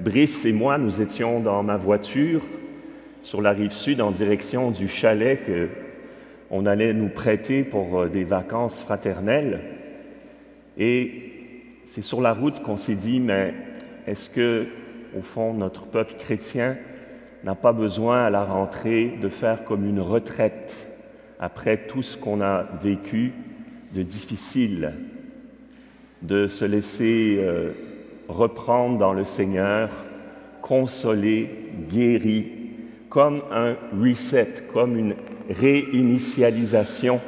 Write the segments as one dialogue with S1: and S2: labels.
S1: Brice et moi, nous étions dans ma voiture sur la rive sud en direction du chalet que on allait nous prêter pour euh, des vacances fraternelles. Et c'est sur la route qu'on s'est dit, mais est-ce que, au fond, notre peuple chrétien n'a pas besoin à la rentrée de faire comme une retraite après tout ce qu'on a vécu de difficile, de se laisser euh, reprendre dans le Seigneur, consoler, guéri, comme un reset, comme une réinitialisation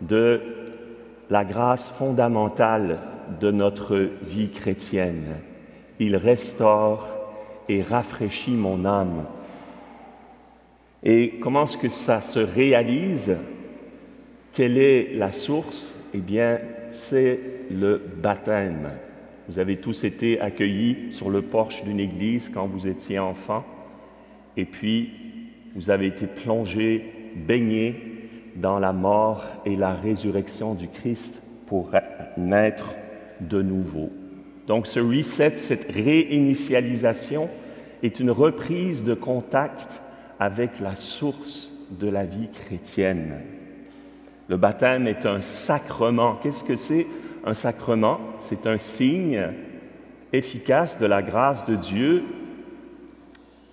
S1: de la grâce fondamentale de notre vie chrétienne. Il restaure et rafraîchit mon âme. Et comment est-ce que ça se réalise? Quelle est la source? Eh bien, c'est le baptême. Vous avez tous été accueillis sur le porche d'une église quand vous étiez enfant, et puis vous avez été plongés, baignés dans la mort et la résurrection du Christ pour naître de nouveau. Donc ce reset, cette réinitialisation est une reprise de contact avec la source de la vie chrétienne. Le baptême est un sacrement. Qu'est-ce que c'est un sacrement? C'est un signe efficace de la grâce de Dieu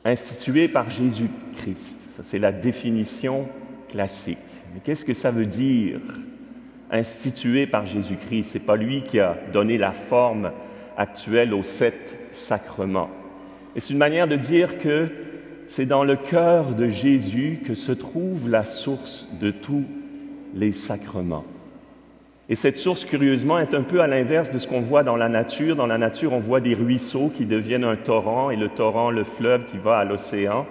S1: institué par Jésus-Christ. Ça, c'est la définition classique. Mais qu'est-ce que ça veut dire institué par Jésus-Christ? C'est pas lui qui a donné la forme actuelle aux sept sacrements. Et c'est une manière de dire que c'est dans le cœur de Jésus que se trouve la source de tous les sacrements. Et cette source, curieusement, est un peu à l'inverse de ce qu'on voit dans la nature. Dans la nature, on voit des ruisseaux qui deviennent un torrent et le torrent, le fleuve qui va à l'océan.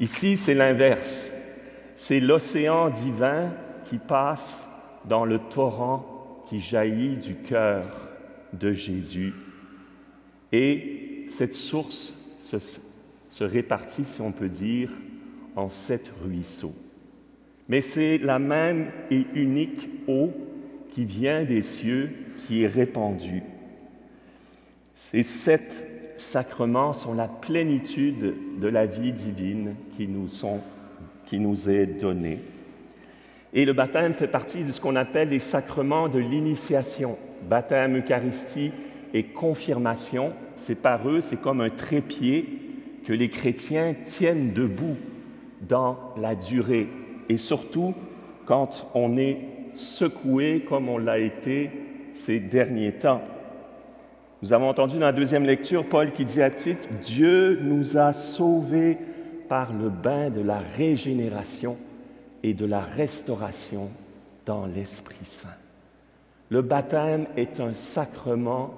S1: Ici, c'est l'inverse. C'est l'océan divin qui passe dans le torrent qui jaillit du cœur de Jésus. Et cette source se, répartit, si on peut dire, en sept ruisseaux. Mais c'est la même et unique eau qui vient des cieux, qui est répandue. Ces sept sacrements sont la plénitude de la vie divine qui nous, sont, qui nous est donnée. Et le baptême fait partie de ce qu'on appelle les sacrements de l'initiation. Baptême, Eucharistie et confirmation, c'est par eux, c'est comme un trépied que les chrétiens tiennent debout dans la durée et surtout quand on est secoué comme on l'a été ces derniers temps. Nous avons entendu dans la deuxième lecture Paul qui dit à titre, Dieu nous a sauvés par le bain de la régénération et de la restauration dans l'Esprit Saint. Le baptême est un sacrement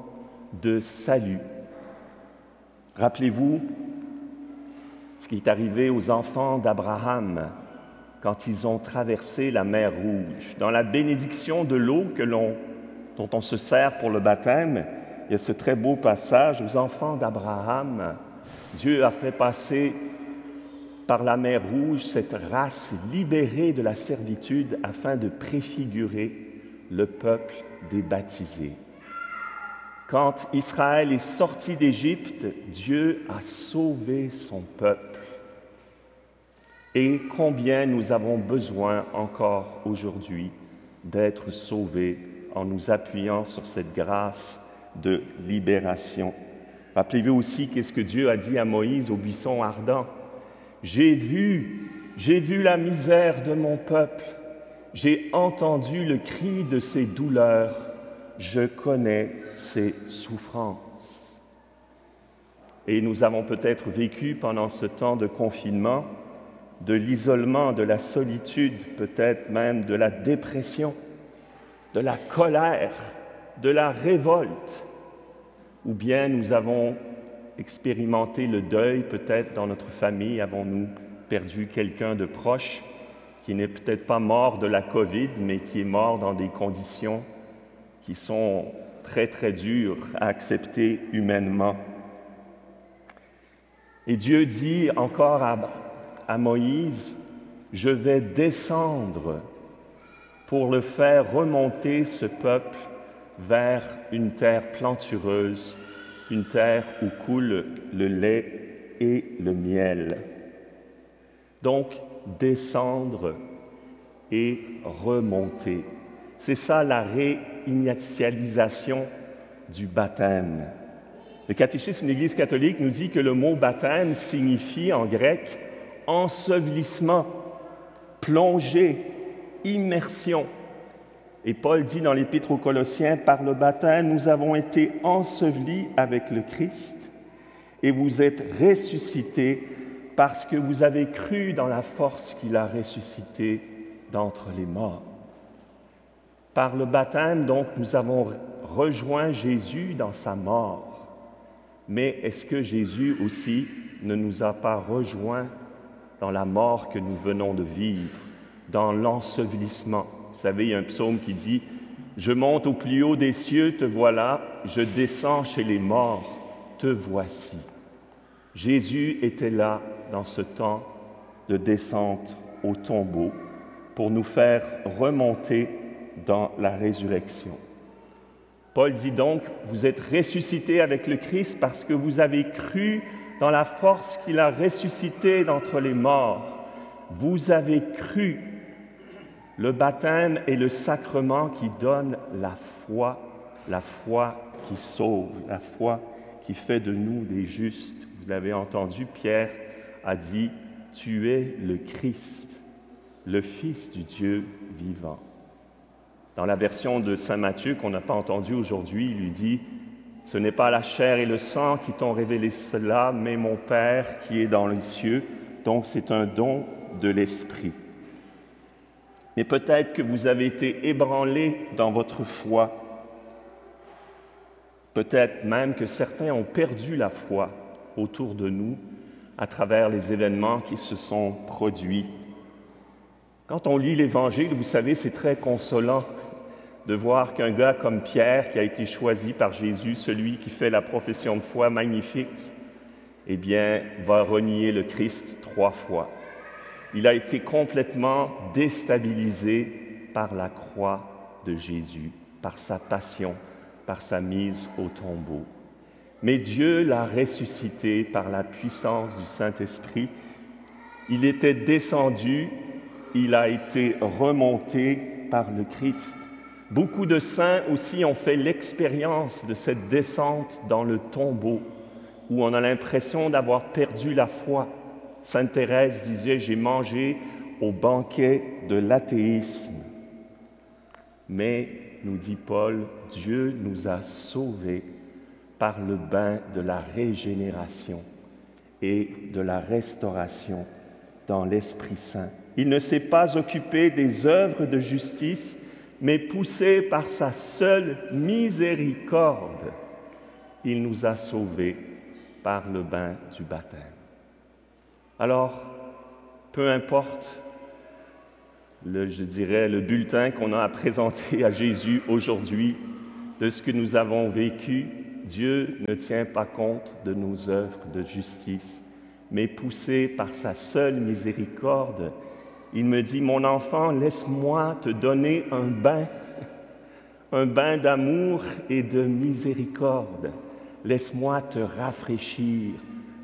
S1: de salut. Rappelez-vous ce qui est arrivé aux enfants d'Abraham quand ils ont traversé la mer Rouge. Dans la bénédiction de l'eau que l'on, dont on se sert pour le baptême, il y a ce très beau passage aux enfants d'Abraham. Dieu a fait passer par la mer Rouge cette race libérée de la servitude afin de préfigurer le peuple des baptisés. Quand Israël est sorti d'Égypte, Dieu a sauvé son peuple et combien nous avons besoin encore aujourd'hui d'être sauvés en nous appuyant sur cette grâce de libération. Rappelez-vous aussi qu'est-ce que Dieu a dit à Moïse au buisson ardent. J'ai vu, j'ai vu la misère de mon peuple, j'ai entendu le cri de ses douleurs, je connais ses souffrances. Et nous avons peut-être vécu pendant ce temps de confinement de l'isolement, de la solitude, peut-être même de la dépression, de la colère, de la révolte, ou bien nous avons expérimenté le deuil, peut-être dans notre famille, avons-nous perdu quelqu'un de proche qui n'est peut-être pas mort de la COVID, mais qui est mort dans des conditions qui sont très, très dures à accepter humainement? Et Dieu dit encore à Moïse, je vais descendre pour le faire remonter ce peuple vers une terre plantureuse, une terre où coule le lait et le miel. Donc, descendre et remonter. C'est ça la réinitialisation du baptême. Le catéchisme de l'Église catholique nous dit que le mot baptême signifie en grec ensevelissement, plongée, immersion. Et Paul dit dans l'Épître aux Colossiens, par le baptême, nous avons été ensevelis avec le Christ et vous êtes ressuscités parce que vous avez cru dans la force qu'il a ressuscité d'entre les morts. Par le baptême, donc, nous avons rejoint Jésus dans sa mort. Mais est-ce que Jésus aussi ne nous a pas rejoints dans la mort que nous venons de vivre, dans l'ensevelissement Vous savez, il y a un psaume qui dit, Je monte au plus haut des cieux, te voilà, je descends chez les morts, te voici. Jésus était là dans ce temps de descente au tombeau pour nous faire remonter dans la résurrection. Paul dit donc, vous êtes ressuscités avec le Christ parce que vous avez cru dans la force qu'il a ressuscité d'entre les morts. Vous avez cru. Le baptême est le sacrement qui donne la foi, la foi qui sauve, la foi qui fait de nous des justes. Vous l'avez entendu, Pierre a dit, tu es le Christ, le Fils du Dieu vivant. Dans la version de Saint Matthieu qu'on n'a pas entendue aujourd'hui, il lui dit, ce n'est pas la chair et le sang qui t'ont révélé cela, mais mon Père qui est dans les cieux. Donc c'est un don de l'Esprit. Mais peut-être que vous avez été ébranlé dans votre foi. Peut-être même que certains ont perdu la foi autour de nous à travers les événements qui se sont produits. Quand on lit l'Évangile, vous savez, c'est très consolant de voir qu'un gars comme Pierre, qui a été choisi par Jésus, celui qui fait la profession de foi magnifique, eh bien, va renier le Christ trois fois. Il a été complètement déstabilisé par la croix de Jésus, par sa passion, par sa mise au tombeau. Mais Dieu l'a ressuscité par la puissance du Saint-Esprit. Il était descendu, il a été remonté par le Christ. Beaucoup de saints aussi ont fait l'expérience de cette descente dans le tombeau, où on a l'impression d'avoir perdu la foi. Sainte Thérèse disait, j'ai mangé au banquet de l'athéisme. Mais, nous dit Paul, Dieu nous a sauvés par le bain de la régénération et de la restauration dans l'Esprit Saint. Il ne s'est pas occupé des œuvres de justice, mais poussé par sa seule miséricorde, il nous a sauvés par le bain du baptême. Alors, peu importe, le, je dirais, le bulletin qu'on a à présenter à Jésus aujourd'hui de ce que nous avons vécu, Dieu ne tient pas compte de nos œuvres de justice, mais poussé par sa seule miséricorde, il me dit, mon enfant, laisse-moi te donner un bain, un bain d'amour et de miséricorde. Laisse-moi te rafraîchir,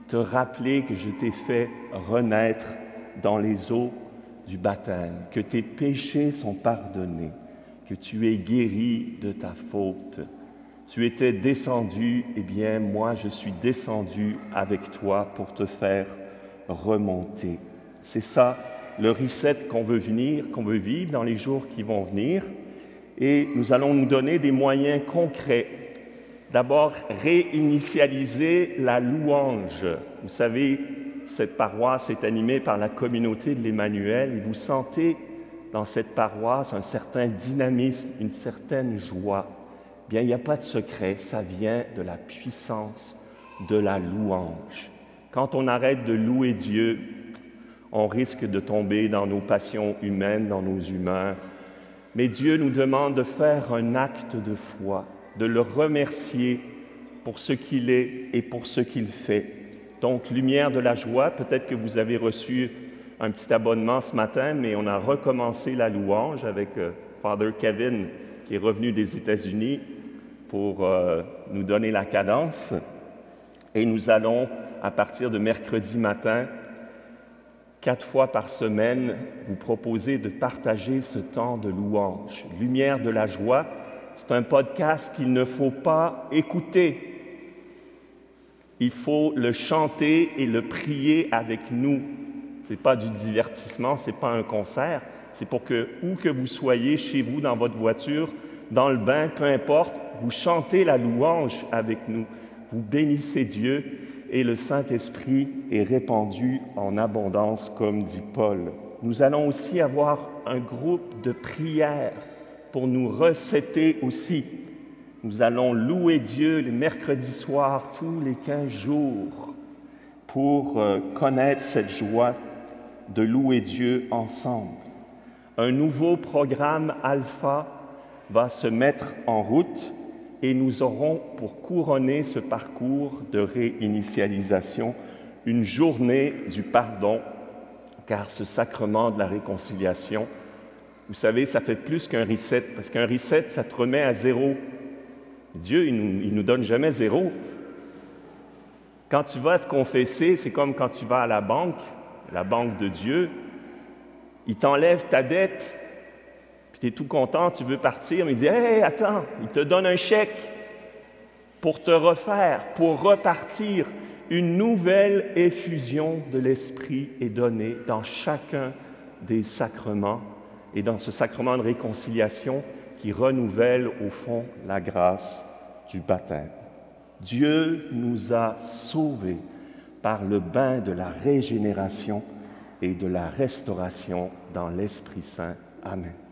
S1: te rappeler que je t'ai fait renaître dans les eaux du baptême, que tes péchés sont pardonnés, que tu es guéri de ta faute tu étais descendu, eh bien moi je suis descendu avec toi pour te faire remonter. C'est ça le reset qu'on veut venir, qu'on veut vivre dans les jours qui vont venir. Et nous allons nous donner des moyens concrets. D'abord, réinitialiser la louange. Vous savez, cette paroisse est animée par la communauté de l'Emmanuel et vous sentez dans cette paroisse un certain dynamisme, une certaine joie bien, il n'y a pas de secret, ça vient de la puissance de la louange. Quand on arrête de louer Dieu, on risque de tomber dans nos passions humaines, dans nos humeurs. Mais Dieu nous demande de faire un acte de foi, de le remercier pour ce qu'il est et pour ce qu'il fait. Donc, lumière de la joie, peut-être que vous avez reçu un petit abonnement ce matin, mais on a recommencé la louange avec euh, Father Kevin qui est revenu des États-Unis pour euh, nous donner la cadence. Et nous allons, à partir de mercredi matin, quatre fois par semaine, vous proposer de partager ce temps de louange. Lumière de la joie, c'est un podcast qu'il ne faut pas écouter. Il faut le chanter et le prier avec nous. Ce n'est pas du divertissement, ce n'est pas un concert. C'est pour que, où que vous soyez, chez vous, dans votre voiture, dans le bain, peu importe, vous chantez la louange avec nous. Vous bénissez Dieu et le Saint-Esprit est répandu en abondance, comme dit Paul. Nous allons aussi avoir un groupe de prière pour nous recéter aussi. Nous allons louer Dieu les mercredis soirs, tous les quinze jours, pour euh, connaître cette joie de louer Dieu ensemble. Un nouveau programme alpha va se mettre en route et nous aurons pour couronner ce parcours de réinitialisation une journée du pardon, car ce sacrement de la réconciliation, vous savez, ça fait plus qu'un reset, parce qu'un reset, ça te remet à zéro. Dieu, il nous, nous donne jamais zéro. Quand tu vas te confesser, c'est comme quand tu vas à la banque, la banque de Dieu, il t'enlève ta dette, tu es tout content, tu veux partir, mais il dit Hé, attends, il te donne un chèque pour te refaire, pour repartir. Une nouvelle effusion de l'Esprit est donnée dans chacun des sacrements et dans ce sacrement de réconciliation qui renouvelle au fond la grâce du baptême. Dieu nous a sauvés par le bain de la régénération et de la restauration dans l'Esprit Saint. Amen.